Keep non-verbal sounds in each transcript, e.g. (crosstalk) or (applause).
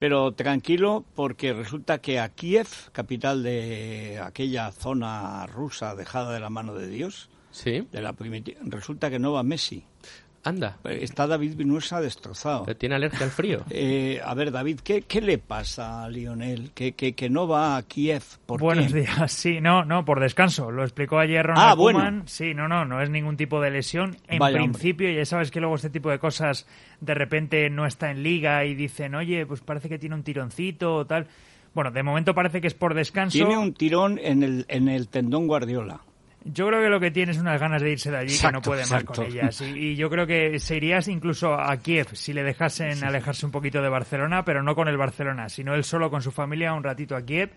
Pero tranquilo, porque resulta que a Kiev, capital de aquella zona rusa dejada de la mano de Dios, Sí. de la primitiva, resulta que no va Messi. Anda. Está David Vinuesa destrozado. Pero tiene alergia al frío. (laughs) Eh, a ver, David, ¿qué, qué le pasa a Lionel? Que, que, que no va a Kiev. ¿Por Buenos qué? días. Sí, no, no, por descanso. Lo explicó ayer Ah, Ronald bueno. Koeman. Sí, no, no, no es ningún tipo de lesión. En Vaya, principio, ya sabes que luego este tipo de cosas de repente no está en liga y dicen, oye, pues parece que tiene un tironcito o tal. Bueno, de momento parece que es por descanso. Tiene un tirón en el, en el tendón Guardiola. Yo creo que lo que tiene es unas ganas de irse de allí que no puede más exacto. con ellas. Y, y yo creo que se irías incluso a Kiev si le dejasen alejarse un poquito de Barcelona, pero no con el Barcelona, sino él solo con su familia un ratito a Kiev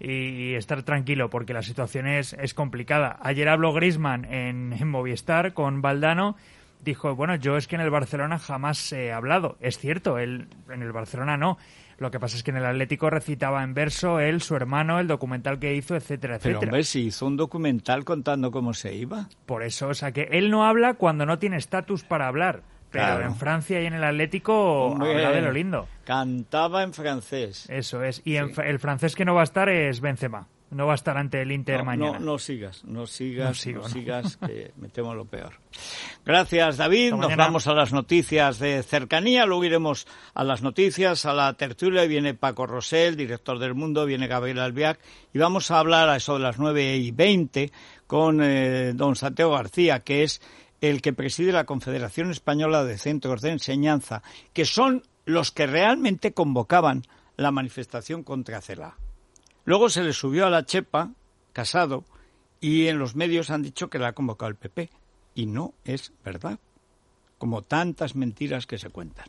y estar tranquilo porque la situación es, es complicada. Ayer habló Griezmann en, en Movistar con Valdano. Dijo, bueno, yo es que en el Barcelona jamás he hablado. Es cierto, él en el Barcelona no. Lo que pasa es que en el Atlético recitaba en verso él, su hermano, el documental que hizo, etcétera, Pero etcétera. hombre, si hizo un documental contando cómo se iba. Por eso, o sea, que él no habla cuando no tiene estatus para hablar. Pero Claro. en Francia y en el Atlético Hombre, habla de lo lindo. Cantaba en francés. Eso es. Y en el francés que no va a estar es Benzema. No va a estar ante el Inter No, mañana. no, no sigas, no sigas, No no, sigo, ¿no? sigas, que me temo lo peor. (laughs) Gracias, David. Nos vamos a las noticias de cercanía, luego iremos a las noticias, a la tertulia. Viene Paco Rosell, director del Mundo, viene Gabriel Albiac, y vamos a hablar a eso de las nueve y veinte con eh, don Santiago García, que es el que preside la Confederación Española de Centros de Enseñanza, que son los que realmente convocaban la manifestación contra CELA. Luego se le subió a la chepa, casado, y en los medios han dicho que la ha convocado el PP. Y no es verdad. Como tantas mentiras que se cuentan.